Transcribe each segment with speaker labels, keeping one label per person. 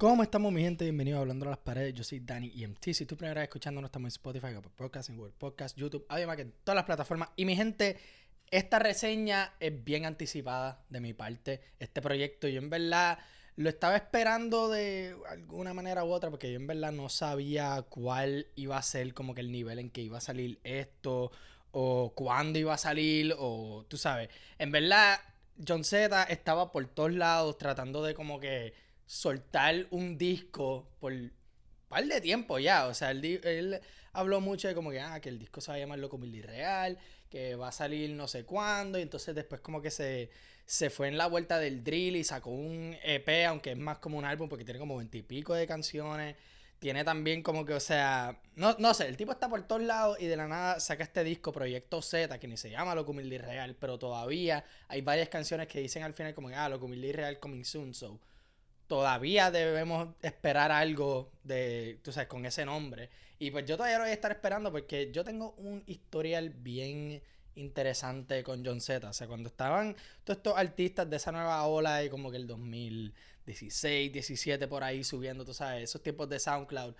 Speaker 1: ¿Cómo estamos, mi gente? Bienvenidos a Hablando a las Paredes. Yo soy Dani EMT. Si tú primera vez escuchando, no estamos en Spotify, Apple Podcast, en Google Podcast, YouTube, además que en todas las plataformas. Y mi gente, esta reseña es bien anticipada de mi parte. Este proyecto, yo en verdad lo estaba esperando de alguna manera u otra, porque yo en verdad no sabía cuál iba a ser como que el nivel en que iba a salir esto, o cuándo iba a salir, o tú sabes. En verdad, John Z estaba por todos lados tratando de como que soltar un disco por un par de tiempo ya. O sea, él, habló mucho de como que, ah, que el disco se va a llamar Loco Real, que va a salir no sé cuándo. Y entonces después como que se, se fue en la vuelta del drill y sacó un EP, aunque es más como un álbum porque tiene como veintipico de canciones. Tiene también como que, o sea, no, no sé, el tipo está por todos lados y de la nada saca este disco, Proyecto Z, que ni se llama Loco Real, pero todavía hay varias canciones que dicen al final como que, ah, Loco Real coming soon, so todavía debemos esperar algo de, tú sabes, con ese nombre. Y pues yo todavía lo voy a estar esperando porque yo tengo un historial bien interesante con John Z. O sea, cuando estaban todos estos artistas de esa nueva ola como que el 2016, 17 por ahí subiendo, tú sabes, esos tiempos de SoundCloud.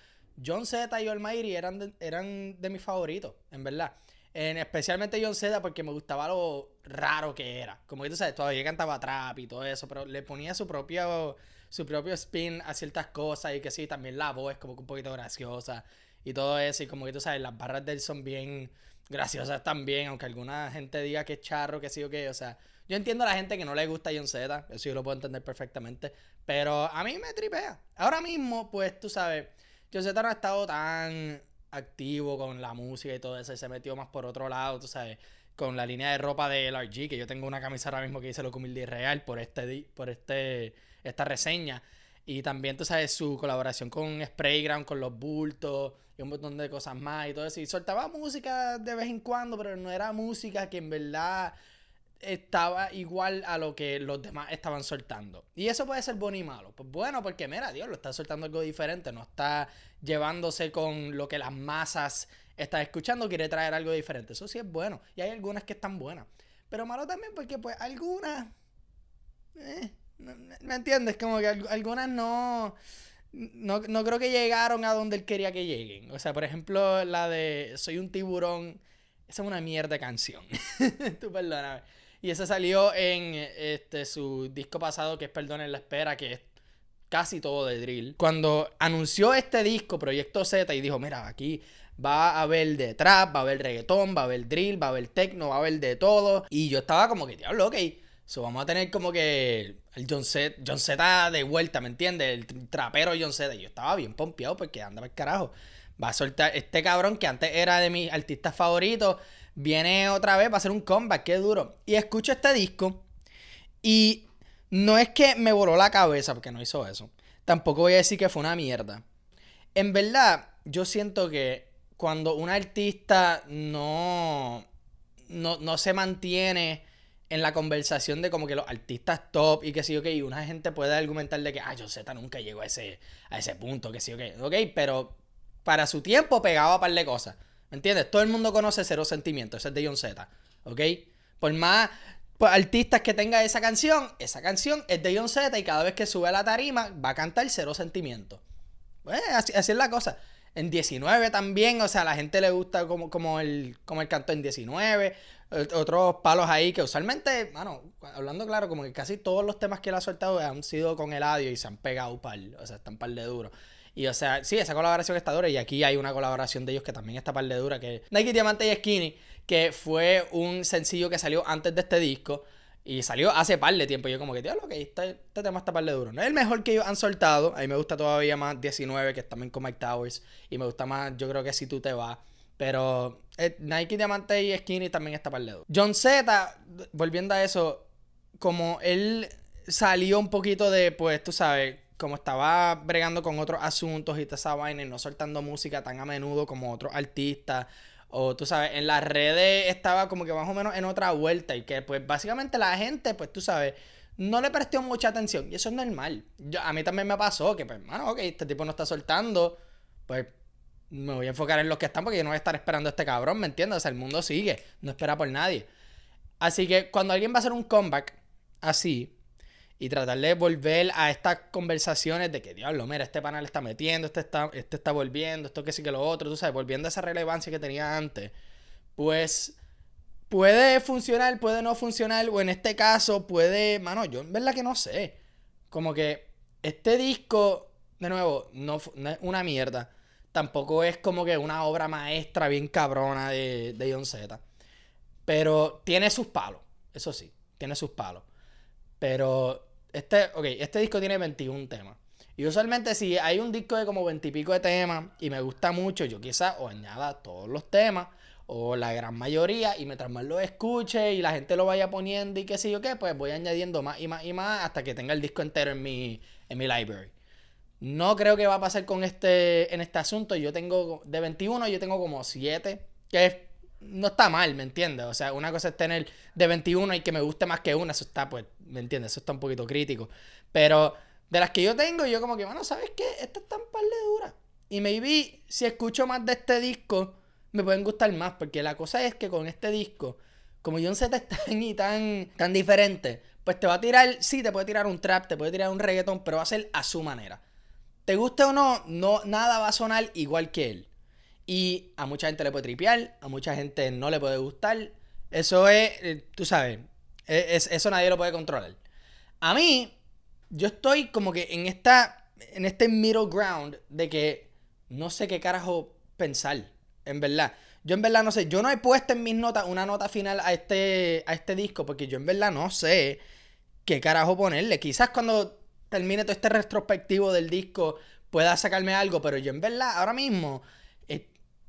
Speaker 1: John Z y Almighty eran de, eran de mis favoritos, en verdad. En, especialmente John Z porque me gustaba lo raro que era. Como que tú sabes, todavía cantaba trap y todo eso, pero le ponía su propio su propio spin a ciertas cosas y que sí, también la voz como que un poquito graciosa y todo eso. Y como que tú sabes, las barras de él son bien graciosas también, aunque alguna gente diga que es charro, que sí o qué. O sea, yo entiendo a la gente que no le gusta John Z, eso yo lo puedo entender perfectamente, pero a mí me tripea. Ahora mismo, pues tú sabes, John Z no ha estado tan activo con la música y todo eso, y se metió más por otro lado, tú sabes con la línea de ropa de LRG, que yo tengo una camisa ahora mismo que dice Loco Humilde Real por este, por este esta reseña. Y también, tú sabes, su colaboración con Sprayground, con los bultos y un montón de cosas más y todo eso. Y soltaba música de vez en cuando, pero no era música que en verdad estaba igual a lo que los demás estaban soltando. Y eso puede ser bueno y malo. Pues bueno, porque mira, Dios, lo está soltando algo diferente, no está llevándose con lo que las masas están escuchando, quiere traer algo diferente. Eso sí es bueno. Y hay algunas que están buenas. Pero malo también porque pues algunas... Eh, ¿Me entiendes? Como que algunas no, no, creo que llegaron a donde él quería que lleguen. O sea, por ejemplo, la de Soy un tiburón. Esa es una mierda canción. Tú perdóname. Y esa salió en este, su disco pasado, que es Perdón en la Espera, que es casi todo de drill. Cuando anunció este disco, Proyecto Z, y dijo, mira, aquí va a haber de trap, va a haber reggaetón, va a haber drill, va a haber techno, va a haber de todo. Y yo estaba como que, diablo, ok So, vamos a tener como que el John Z, John Z de vuelta, ¿me entiendes? El trapero John Z. Yo estaba bien pompeado porque anda el carajo. Va a soltar este cabrón que antes era de mis artistas favoritos. Viene otra vez, va a hacer un comeback, qué duro. Y escucho este disco. Y no es que me voló la cabeza porque no hizo eso. Tampoco voy a decir que fue una mierda. En verdad, yo siento que cuando un artista no, no, no se mantiene en la conversación de como que los artistas top y que sí, ok, una gente puede argumentar de que, ah, John Z nunca llegó a ese, a ese punto, que sí, ok, ok, pero para su tiempo pegaba a par de cosas, ¿me entiendes? Todo el mundo conoce Cero Sentimientos, ese es de John Z, ¿ok? Por más pues, artistas que tenga esa canción, esa canción es de John Z y cada vez que sube a la tarima va a cantar Cero Sentimientos. Pues así, así es la cosa. En 19 también, o sea, a la gente le gusta como, como, el, como el canto en 19 otros palos ahí que usualmente, bueno, hablando claro, como que casi todos los temas que él ha soltado han sido con el audio y se han pegado par, o sea, están par de duro. Y o sea, sí, esa colaboración está dura y aquí hay una colaboración de ellos que también está par de dura, que Nike Diamante y Skinny, que fue un sencillo que salió antes de este disco y salió hace par de tiempo. Yo como que, tío, que este, este tema está par de duro. No es el mejor que ellos han soltado, a mí me gusta todavía más 19, que es también con Towers, y me gusta más, yo creo que si tú te vas. Pero eh, Nike Diamante y Skinny también está para el dedo. John Z, volviendo a eso, como él salió un poquito de, pues tú sabes, como estaba bregando con otros asuntos y toda esa vaina y no soltando música tan a menudo como otros artistas. O tú sabes, en las redes estaba como que más o menos en otra vuelta. Y que pues básicamente la gente, pues tú sabes, no le prestó mucha atención. Y eso es normal. Yo, a mí también me pasó que, pues, hermano, ok, este tipo no está soltando. Pues me voy a enfocar en los que están porque yo no voy a estar esperando a este cabrón, ¿me entiendes? O sea, el mundo sigue, no espera por nadie. Así que cuando alguien va a hacer un comeback así, y tratar de volver a estas conversaciones de que, diablo, mira, este panel está metiendo, este está, este está volviendo, esto que sí que lo otro, tú sabes, volviendo a esa relevancia que tenía antes, pues puede funcionar, puede no funcionar, o en este caso puede, mano, yo en verdad que no sé, como que este disco, de nuevo, no, es una mierda, tampoco es como que una obra maestra bien cabrona de, de John Z, pero tiene sus palos, eso sí, tiene sus palos. Pero este, ok, este disco tiene 21 temas. Y usualmente si hay un disco de como 20 y pico de temas y me gusta mucho, yo quizás o añada todos los temas o la gran mayoría y mientras más lo escuche y la gente lo vaya poniendo y qué sé yo qué, pues voy añadiendo más y más y más hasta que tenga el disco entero en mi, en mi library. No creo que va a pasar con este, en este asunto. Yo tengo, de 21 yo tengo como 7, que no está mal, ¿me entiendes? O sea, una cosa es tener de 21 y que me guste más que una, eso está, pues, ¿me entiendes? Eso está un poquito crítico. Pero de las que yo tengo, yo como que, bueno, ¿sabes qué? Esta está un par de dura. Y maybe si escucho más de este disco, me pueden gustar más, porque la cosa es que con este disco, como John Z es tan y tan, tan diferente, pues te va a tirar, sí, te puede tirar un trap, te puede tirar un reggaeton, pero va a ser a su manera. Te guste o no, no, nada va a sonar igual que él. Y a mucha gente le puede tripear, a mucha gente no le puede gustar. Eso es, eh, tú sabes, e, es, eso nadie lo puede controlar. A mí, yo estoy como que en esta, en este middle ground de que no sé qué carajo pensar, en verdad. Yo en verdad no sé, yo no he puesto en mis notas una nota final a este, a este disco porque yo en verdad no sé qué carajo ponerle. Quizás cuando termine todo este retrospectivo del disco pueda sacarme algo, pero yo en verdad ahora mismo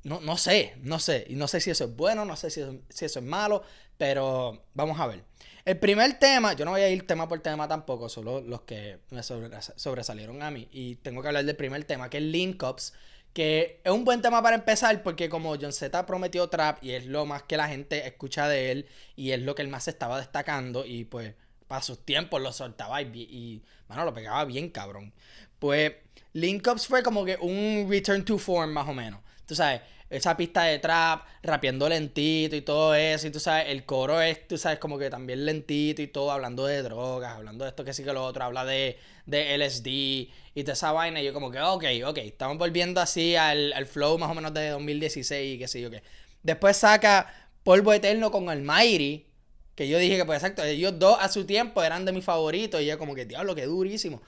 Speaker 1: no, no sé, no sé. Y no sé si eso es bueno, no sé si eso, si eso es malo, pero vamos a ver. El primer tema, yo no voy a ir tema por tema tampoco, solo los que me sobresalieron a mí. Y tengo que hablar del primer tema, que es Link Ups, que es un buen tema para empezar porque como John Z prometió trap y es lo más que la gente escucha de él y es lo que él más estaba destacando y pues para sus tiempos lo soltaba y, y mano, lo pegaba bien cabrón. Pues Link Ups fue como que un return to form más o menos tú sabes, esa pista de trap, rapeando lentito y todo eso, y tú sabes, el coro es, tú sabes, como que también lentito y todo, hablando de drogas, hablando de esto que sí que lo otro, habla de, de LSD y toda esa vaina, y yo como que, ok, ok, estamos volviendo así al, flow más o menos de 2016 y qué sé yo qué. Después saca Polvo Eterno con Almighty, que yo dije que pues exacto, ellos dos a su tiempo eran de mis favoritos, y yo como que, diablo, qué durísimo.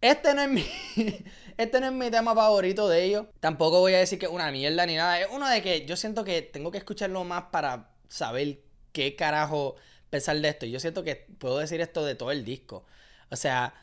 Speaker 1: Este no es mi. este no es mi tema favorito de ellos. Tampoco voy a decir que es una mierda ni nada. Es uno de que yo siento que tengo que escucharlo más para saber qué carajo pensar de esto. Yo siento que puedo decir esto de todo el disco. O sea,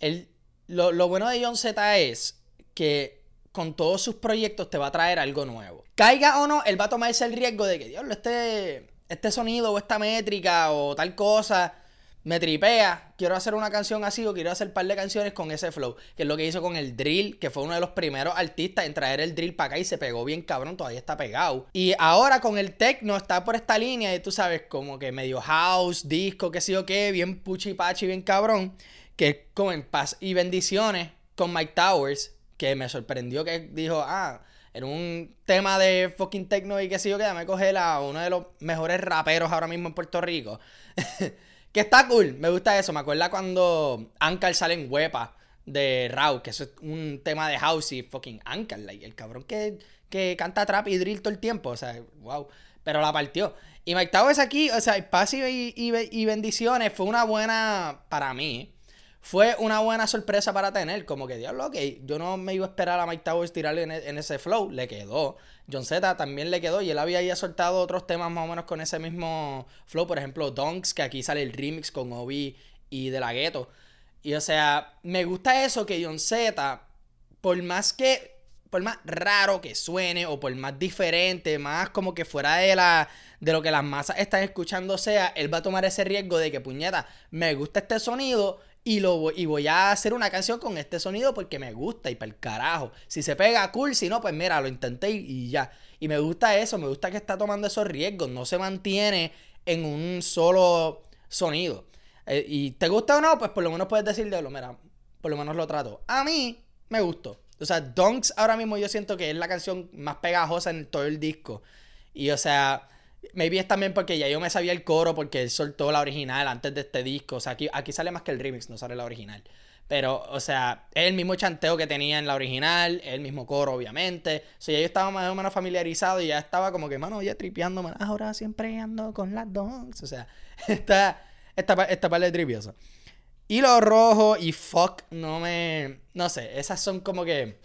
Speaker 1: el, lo, lo bueno de John Z es que con todos sus proyectos te va a traer algo nuevo. Caiga o no, él va a tomarse el riesgo de que, Dios, este, este sonido o esta métrica o tal cosa me tripea, quiero hacer una canción así o quiero hacer un par de canciones con ese flow, que es lo que hizo con el drill, que fue uno de los primeros artistas en traer el drill para acá y se pegó bien cabrón, todavía está pegado. Y ahora con el techno está por esta línea y tú sabes, como que medio house, disco, qué sé yo qué, bien puchi pachi, bien cabrón, que como en paz y bendiciones con Mike Towers, que me sorprendió que dijo, ah, en un tema de fucking techno y qué sé yo qué, me coge a uno de los mejores raperos ahora mismo en Puerto Rico. Que está cool, me gusta eso. Me acuerda cuando Ankar sale en Huepa de Raw, que eso es un tema de house y fucking Ankar, el cabrón que, que canta trap y drill todo el tiempo, o sea, wow. Pero la partió. Y Mike Towers aquí, o sea, paz y, y, bendiciones, fue una buena, para mí, fue una buena sorpresa para tener. Como que, diablo, ok, yo no me iba a esperar a Mike Towers tirarle en, ese flow, le quedó. John Z también le quedó y él había ya soltado otros temas más o menos con ese mismo flow. Por ejemplo, Donks, que aquí sale el remix con Obi y De La Ghetto. Y o sea, me gusta eso que John Z, por más que, por más raro que suene o por más diferente, más como que fuera de la de lo que las masas están escuchando sea, él va a tomar ese riesgo de que puñeta, me gusta este sonido, y, lo, y voy a hacer una canción con este sonido porque me gusta y para el carajo. Si se pega, cool. Si no, pues mira, lo intenté y, ya. Y me gusta eso, me gusta que está tomando esos riesgos. No se mantiene en un solo sonido. Eh, y te gusta o no, pues por lo menos puedes decirle, mira, por lo menos lo trato. A mí me gustó. O sea, Donks ahora mismo yo siento que es la canción más pegajosa en todo el disco. Y o sea, Maybe es también porque ya yo me sabía el coro porque él soltó la original antes de este disco. O sea, aquí, aquí sale más que el remix, no sale la original. Pero, o sea, es el mismo chanteo que tenía en la original, el mismo coro, obviamente. O sea, ya yo estaba más o menos familiarizado y ya estaba como que, mano, ya tripeándome. Ahora siempre ando con las dos. O sea, esta, esta, esta parte de tripiosa. Y lo rojo y fuck, no me. No sé, esas son como que.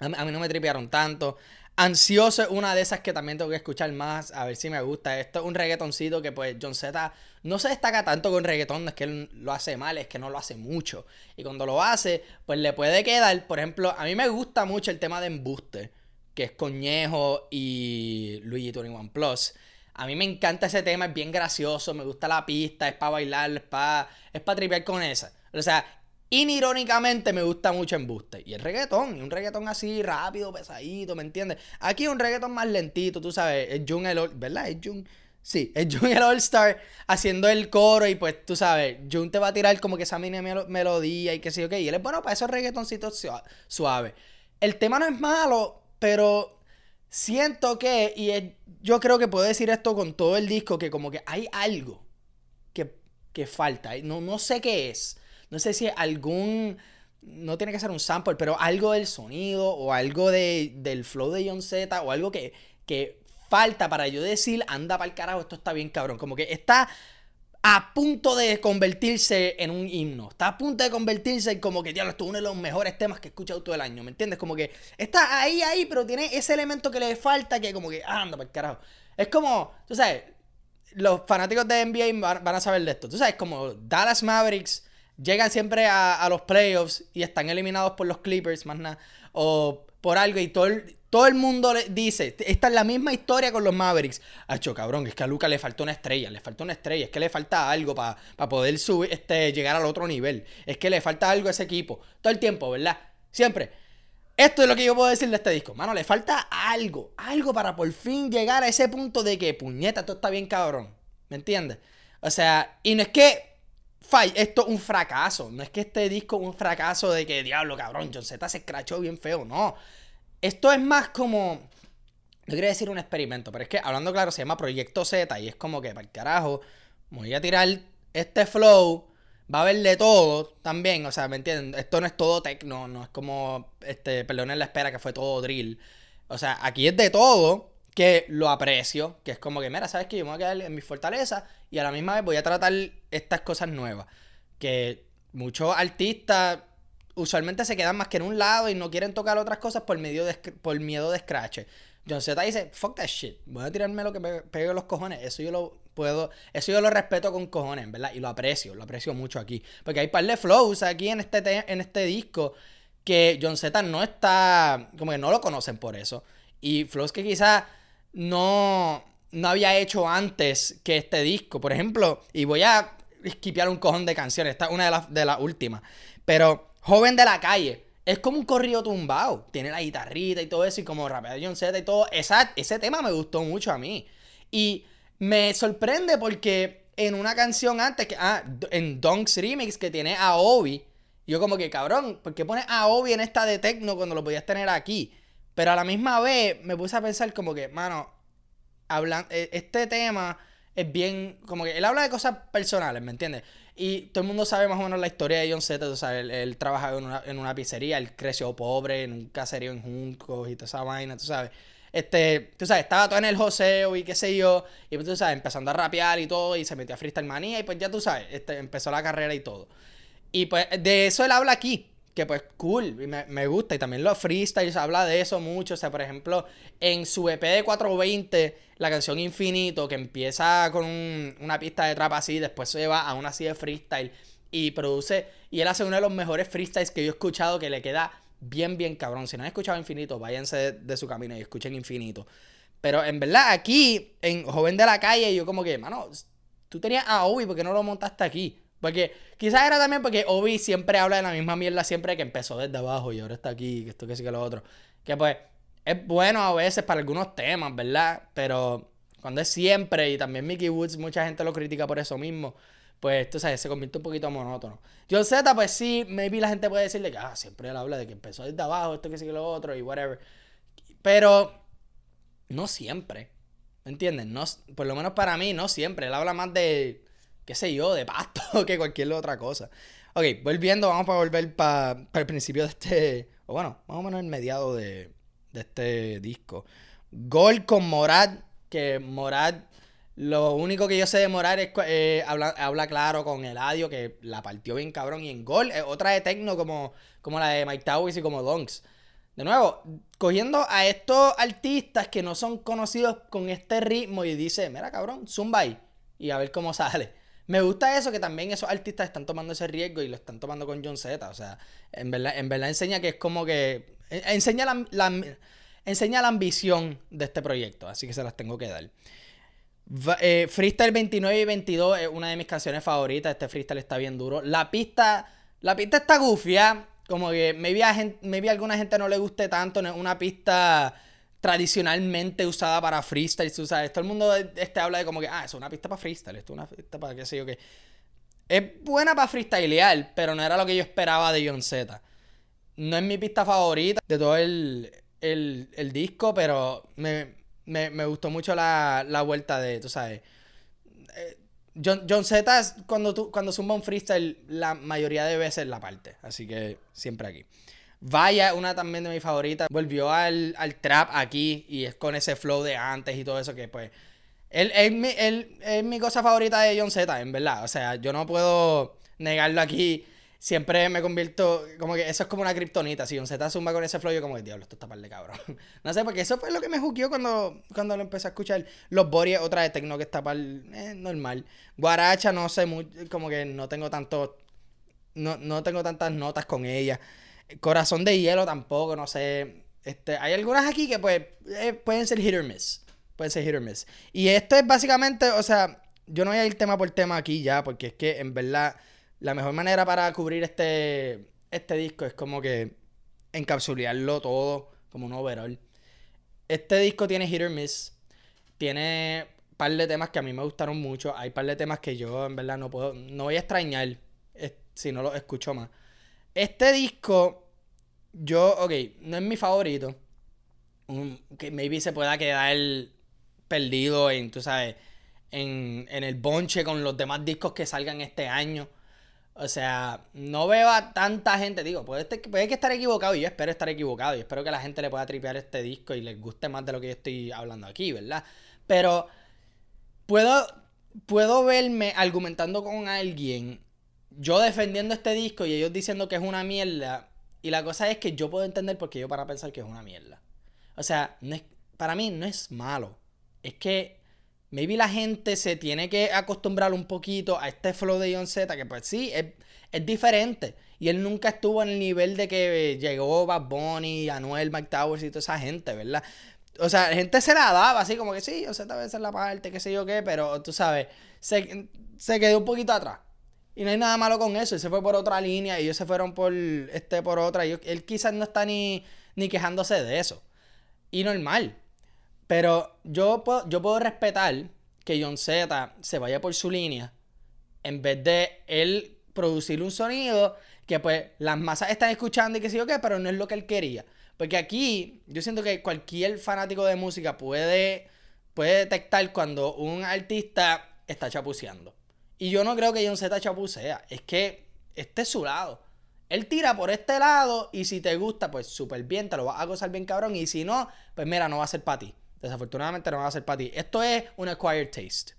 Speaker 1: A mí, no me tripearon tanto. Ansioso es una de esas que también tengo que escuchar más, a ver si me gusta. Esto es un reggaetoncito que pues John Z no se destaca tanto con reggaetón, es que él lo hace mal, es que no lo hace mucho. Y cuando lo hace, pues le puede quedar, por ejemplo, a mí me gusta mucho el tema de embuste, que es Coñejo y Luigi 21 Plus. A mí me encanta ese tema, es bien gracioso, me gusta la pista, es para bailar, es para es para tripear con esa. O sea, Inirónicamente me gusta mucho Embuste. Y el reggaetón, y un reggaetón así rápido, pesadito, ¿me entiendes? Aquí un reggaetón más lentito, tú sabes, es Jun el ¿verdad? Es Jun. Sí, es Jun el All Star haciendo el coro y pues tú sabes, Jun te va a tirar como que esa mini melodía y que sí, ok. Y él es bueno para esos reggaetoncitos suaves. El tema no es malo, pero siento que, y yo creo que puedo decir esto con todo el disco, que como que hay algo que, que falta. No, no sé qué es no sé si algún, no tiene que ser un sample, pero algo del sonido o algo de, del flow de John Z o algo que, que falta para yo decir, anda para el carajo, esto está bien cabrón. Como que está a punto de convertirse en un himno. Está a punto de convertirse en como que, diablo, esto es uno de los mejores temas que he escuchado todo el año. ¿Me entiendes? Como que está ahí, ahí, pero tiene ese elemento que le falta que como que, anda para el carajo. Es como, tú sabes, los fanáticos de NBA van a saber de esto. Tú sabes, como Dallas Mavericks llegan siempre a, los playoffs y están eliminados por los Clippers, más nada, o por algo, y todo el, todo el mundo le dice, esta es la misma historia con los Mavericks. Hacho, cabrón, es que a Luca le faltó una estrella, le faltó una estrella, es que le falta algo para poder subir, este, llegar al otro nivel. Es que le falta algo a ese equipo. Todo el tiempo, ¿verdad? Siempre. Esto es lo que yo puedo decir de este disco. Mano, le falta algo, algo para por fin llegar a ese punto de que, puñeta, esto está bien cabrón. ¿Me entiendes? O sea, y no es que esto es un fracaso. No es que este disco es un fracaso de que, diablo, cabrón, John Z se escrachó bien feo. No. Esto es más como. No quería decir un experimento, pero es que hablando claro, se llama Proyecto Z y es como que, para el carajo, voy a tirar este flow. Va a haber de todo también, o sea, ¿me entienden? Esto no es todo techno, no es como, este, perdón en la espera que fue todo drill. O sea, aquí es de todo, que lo aprecio, que es como que, mira, ¿sabes qué? Yo me voy a quedar en mi fortaleza y a la misma vez voy a tratar estas cosas nuevas. Que muchos artistas usualmente se quedan más que en un lado y no quieren tocar otras cosas por, medio de, por miedo de scratch. John Z dice, fuck that shit, voy a tirarme lo que me pegue los cojones. Eso yo lo puedo, eso yo lo respeto con cojones, ¿verdad? Y lo aprecio, lo aprecio mucho aquí. Porque hay par de flows aquí en este, en este disco que John Z no está, como que no lo conocen por eso. Y flows que quizás no, no había hecho antes que este disco. Por ejemplo, y voy a esquipear un cojón de canciones, esta es una de las de las últimas. Pero Joven de la Calle es como un corrido tumbado. Tiene la guitarrita y todo eso, y como rapea John Z y todo. Esa, ese tema me gustó mucho a mí. Y me sorprende porque en una canción antes, que, ah, en Donk's Remix, que tiene a Obi, yo como que, cabrón, ¿por qué pones a Obi en esta de techno cuando lo podías tener aquí? Pero a la misma vez me puse a pensar como que, mano, hablan, e, este tema es bien, como que él habla de cosas personales, ¿me entiendes? Y todo el mundo sabe más o menos la historia de John Z, tú sabes, él, trabajaba en una, en una, pizzería, él creció pobre, en un caserío en Juncos y toda esa vaina, tú sabes. Este, tú sabes, estaba todo en el joseo y qué sé yo, y pues tú sabes, empezando a rapear y todo, y se metió a freestyle manía, y pues ya tú sabes, este, empezó la carrera y todo. Y pues de eso él habla aquí que pues cool, me, me, gusta. Y también los freestyles habla de eso mucho. O sea, por ejemplo, en su EP de 420, la canción Infinito, que empieza con una pista de trap así, después se va a una así de freestyle y produce. Y él hace uno de los mejores freestyles que yo he escuchado que le queda bien, bien cabrón. Si no han escuchado Infinito, váyanse de, su camino y escuchen Infinito. Pero en verdad, aquí, en Joven de la Calle, yo como que, mano, tú tenías a Obi, ¿por qué no lo montaste aquí? Porque quizás era también porque Obi siempre habla de la misma mierda siempre que empezó desde abajo y ahora está aquí, que esto que sí que lo otro. Que pues es bueno a veces para algunos temas, ¿verdad? Pero cuando es siempre, y también Mickey Woods, mucha gente lo critica por eso mismo, pues tú sabes, se convierte un poquito monótono. John Z, pues sí, maybe la gente puede decirle que, ah, siempre él habla de que empezó desde abajo, esto que sí que lo otro y whatever. Pero no siempre. ¿Me entiendes? No, por lo menos para mí, no siempre. Él habla más de, qué sé yo, de pasto que cualquier otra cosa. Ok, volviendo, vamos a volver para el principio de este, o bueno, más o menos el mediado de, de este disco. Gol con Morad, que Morad, lo único que yo sé de Morad es eh, habla, habla, claro con Eladio, que la partió bien cabrón. Y en Gol, eh, otra de Tecno como, como la de Mike Towers y como Donks. De nuevo, cogiendo a estos artistas que no son conocidos con este ritmo y dice, mira cabrón, zumba ahí y a ver cómo sale. Me gusta eso que también esos artistas están tomando ese riesgo y lo están tomando con John Z. O sea, en verdad, en verdad enseña que es como que. Enseña la, enseña la ambición de este proyecto. Así que se las tengo que dar. Eh, freestyle 29 y 22 es una de mis canciones favoritas. Este freestyle está bien duro. La pista. La pista está gufia. Como que maybe a, maybe a alguna gente no le guste tanto. No es una pista tradicionalmente usada para freestyle. Tú sabes, todo el mundo este habla de como que, ah, es una pista para freestyle, es una pista para qué sé yo qué. Es buena para freestylear, pero no era lo que yo esperaba de John Z. No es mi pista favorita de todo el, disco, pero me, gustó mucho la, vuelta de, tú sabes. Eh, John, John Z, cuando, tú, cuando zumba un freestyle, la mayoría de veces la parte. Así que siempre aquí. Vaya, una también de mis favoritas. Volvió al, trap aquí y es con ese flow de antes y todo eso que pues... Él, es mi cosa favorita de John Z, en verdad. O sea, yo no puedo negarlo aquí. Siempre me convierto, como que eso es como una kriptonita. Si John Z zumba con ese flow, yo como, diablo, esto está par de cabrón. no sé, porque eso fue lo que me juqueó cuando, cuando lo empecé a escuchar. Los Boris, otra de Tecno que está par, eh, normal. Guaracha, no sé, muy, como que no tengo tanto, no, no tengo tantas notas con ella. Corazón de hielo tampoco, no sé. Este, hay algunas aquí que pues eh, pueden ser hit or miss. Pueden ser hit or miss. Y esto es básicamente, o sea, yo no voy a ir tema por tema aquí ya, porque es que en verdad la mejor manera para cubrir este, este disco es como que encapsularlo todo como un overall. Este disco tiene hit or miss. Tiene par de temas que a mí me gustaron mucho. Hay par de temas que yo en verdad no puedo, no voy a extrañar si no los escucho más. Este disco, yo, ok, no es mi favorito. que maybe se pueda quedar perdido en, tú sabes, en, el bonche con los demás discos que salgan este año. O sea, no veo a tanta gente, digo, puede, puede que estar equivocado y yo espero estar equivocado y espero que la gente le pueda tripear este disco y les guste más de lo que yo estoy hablando aquí, ¿verdad? Pero puedo, puedo verme argumentando con alguien yo defendiendo este disco y ellos diciendo que es una mierda. Y la cosa es que yo puedo entender por qué yo para pensar que es una mierda. O sea, no es, para mí no es malo. Es que maybe la gente se tiene que acostumbrar un poquito a este flow de John Z, que pues sí, es, diferente. Y él nunca estuvo en el nivel de que llegó Bad Bunny, Anuel, Mike Towers y toda esa gente, ¿verdad? O sea, la gente se la daba así como que sí, sea, tal vez es la parte, qué sé yo qué, pero tú sabes, se, se quedó un poquito atrás. Y no hay nada malo con eso. Él se fue por otra línea y ellos se fueron por este por otra. Él quizás no está ni, ni quejándose de eso. Y normal. Pero yo puedo, yo puedo respetar que John Z se vaya por su línea en vez de él producir un sonido que pues las masas están escuchando y que sí o qué, pero no es lo que él quería. Porque aquí yo siento que cualquier fanático de música puede, puede detectar cuando un artista está chapuceando. Y yo no creo que John Z chapucea. Es que este es su lado. Él tira por este lado y si te gusta, pues súper bien, te lo vas a gozar bien cabrón. Y si no, pues mira, no va a ser para ti. Desafortunadamente no va a ser para ti. Esto es un acquired taste.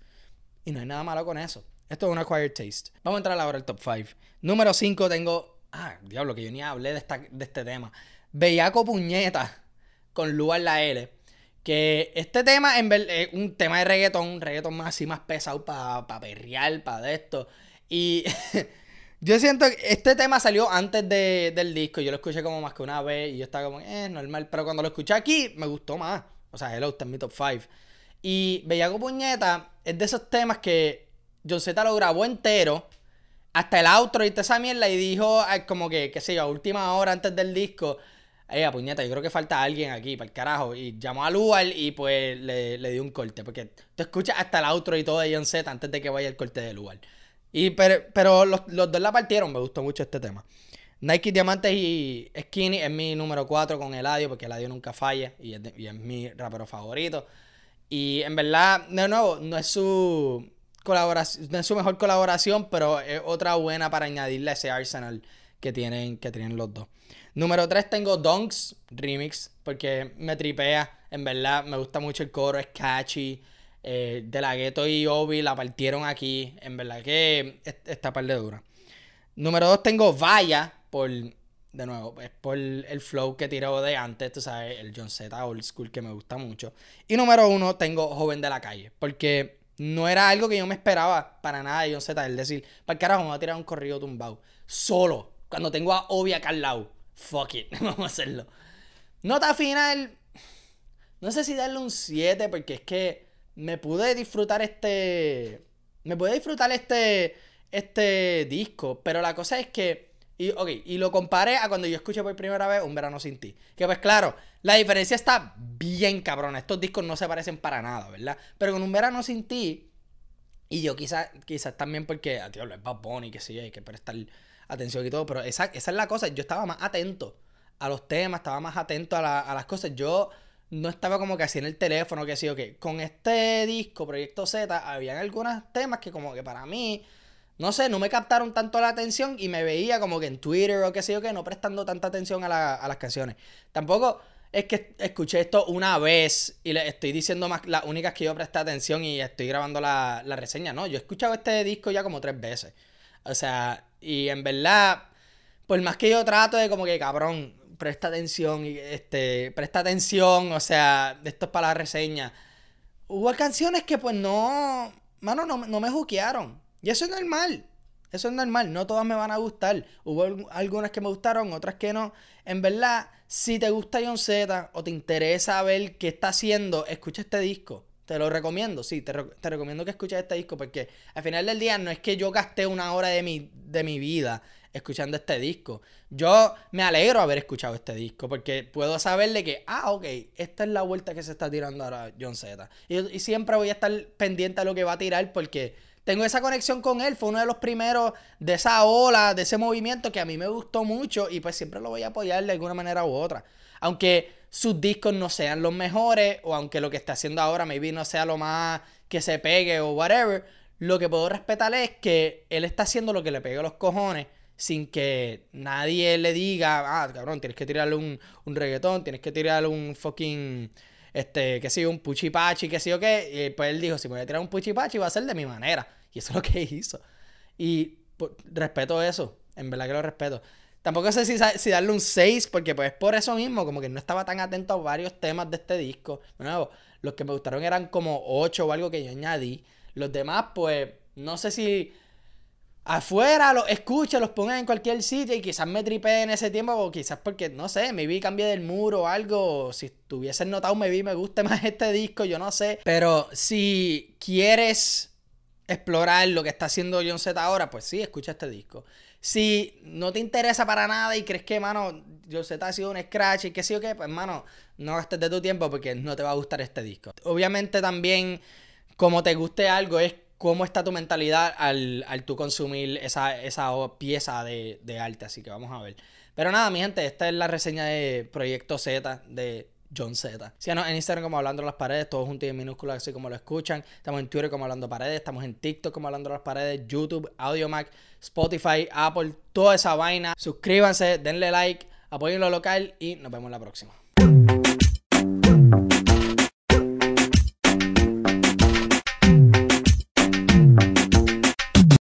Speaker 1: Y no hay nada malo con eso. Esto es un acquired taste. Vamos a entrar ahora al top 5. Número 5 tengo... Ah, diablo, que yo ni hablé de, esta, de este tema. Bellaco Puñeta con Lugar la L. Que este tema en es un tema de reggaetón, un reggaetón más así más pesado para pa perrear, para esto. Y yo siento que este tema salió antes del disco. Yo lo escuché como más que una vez y yo estaba como, eh, normal. Pero cuando lo escuché aquí, me gustó más. O sea, Hello está en mi top 5. Y Bellaco Puñeta es de esos temas que John Z lo grabó entero. Hasta el outro y esa mierda. Y dijo, como que, qué sé yo, a última hora antes del disco eh, puñeta, yo creo que falta alguien aquí, para el carajo. Y llamó a Lugar y pues le, dio un corte. Porque tú escuchas hasta el outro y todo de John Z antes de que vaya el corte de Lugar. Y, pero, los, dos la partieron, me gustó mucho este tema. Nike Diamantes y Skinny es mi número 4 con Eladio, porque Eladio nunca falla y es, y es mi rapero favorito. Y en verdad, de nuevo, no es su colaboración, no es su mejor colaboración, pero es otra buena para añadirle ese arsenal que tienen, que tienen los dos. Número 3 tengo Donks Remix, porque me tripea, en verdad, me gusta mucho el coro, es catchy. Eh, de la Ghetto y Obi la partieron aquí, en verdad que está par de dura. Número 2 tengo Vaya, por, de nuevo, es por el flow que tiró de antes, tú sabes, el John Z Old School que me gusta mucho. Y número 1 tengo Joven de la Calle, porque no era algo que yo me esperaba para nada de John Z, el decir, para carajo, me voy a tirar un corrido tumbado, solo, cuando tengo a Obi acá al lado. Fuck it, vamos a hacerlo. Nota final, no sé si darle un 7, porque es que me pude disfrutar este, me pude disfrutar este, este disco, pero la cosa es que, y, okay, y lo comparé a cuando yo escuché por primera vez Un Verano Sin Ti. Que pues claro, la diferencia está bien cabrona. Estos discos no se parecen para nada, ¿verdad? Pero con Un Verano Sin Ti, y yo quizás quizás también porque, tío, lo es Bad Bunny, que sí, hay que prestar atención y todo, pero esa, esa es la cosa, yo estaba más atento a los temas, estaba más atento a, a las cosas. Yo no estaba como que así en el teléfono, que sí, ok. Con este disco, Proyecto Z, habían algunos temas que como que para mí no sé, no me captaron tanto la atención y me veía como que en Twitter o qué sé yo que no prestando tanta atención a, las canciones. Tampoco es que escuché esto una vez y le estoy diciendo más las únicas que yo presté atención y estoy grabando la, reseña. No, yo he escuchado este disco ya como tres veces. O sea, y en verdad, por más que yo trato de como que cabrón, presta atención y este, presta atención, o sea, esto es para la reseña. Hubo canciones que pues no, mano, no, no me juquearon. Y eso es normal. Eso es normal. No todas me van a gustar. Hubo algunas que me gustaron, otras que no. En verdad, si te gusta John Z o te interesa ver qué está haciendo, escucha este disco. Te lo recomiendo, sí, te, recomiendo que escuches este disco porque al final del día no es que yo gasté una hora de mi, de mi vida escuchando este disco. Yo me alegro haber escuchado este disco porque puedo saberle que, ah, ok, esta es la vuelta que se está tirando ahora John Z. Y, y siempre voy a estar pendiente a lo que va a tirar porque tengo esa conexión con él. Fue uno de los primeros de esa ola, de ese movimiento que a mí me gustó mucho y pues siempre lo voy a apoyar de alguna manera u otra. Aunque sus discos no sean los mejores o aunque lo que está haciendo ahora maybe no sea lo más que se pegue o whatever, lo que puedo respetar es que él está haciendo lo que le pegue a los cojones sin que nadie le diga, ah, cabrón, tienes que tirarle un, un reggaetón, tienes que tirarle un fucking este, que sé un puchipachi, que sé yo qué. Y pues él dijo, si me voy a tirar un puchipachi va a ser de mi manera. Y eso es lo que hizo. Y pues, respeto eso, en verdad que lo respeto. Tampoco sé si, darle un 6, porque pues por eso mismo, como que no estaba tan atento a varios temas de este disco. De nuevo, los que me gustaron eran como 8 o algo que yo añadí. Los demás, pues, no sé si afuera los escucha, los pongan en cualquier sitio y quizás me tripe en ese tiempo o quizás porque, no sé, me vi cambié del muro o algo. Si tuviesen notado, me vi, me guste más este disco, yo no sé. Pero si quieres explorar lo que está haciendo John Z ahora, pues sí, escucha este disco. Si no te interesa para nada y crees que, mano, John Z ha sido un scratch y que sí o qué, pues, mano, no gastes de tu tiempo porque no te va a gustar este disco. Obviamente también, como te guste algo, es cómo está tu mentalidad al, al tú consumir esa, esa pieza de, de arte. Así que vamos a ver. Pero nada, mi gente, esta es la reseña de Proyecto Z de John Z. Síganos en Instagram como Hablando las Paredes, todos juntos y en minúsculas, así como lo escuchan. Estamos en Twitter como Hablando Paredes, estamos en TikTok como Hablando las Paredes, YouTube, AudioMac, Spotify, Apple, toda esa vaina. Suscríbanse, denle like, apoyen lo local y nos vemos la próxima.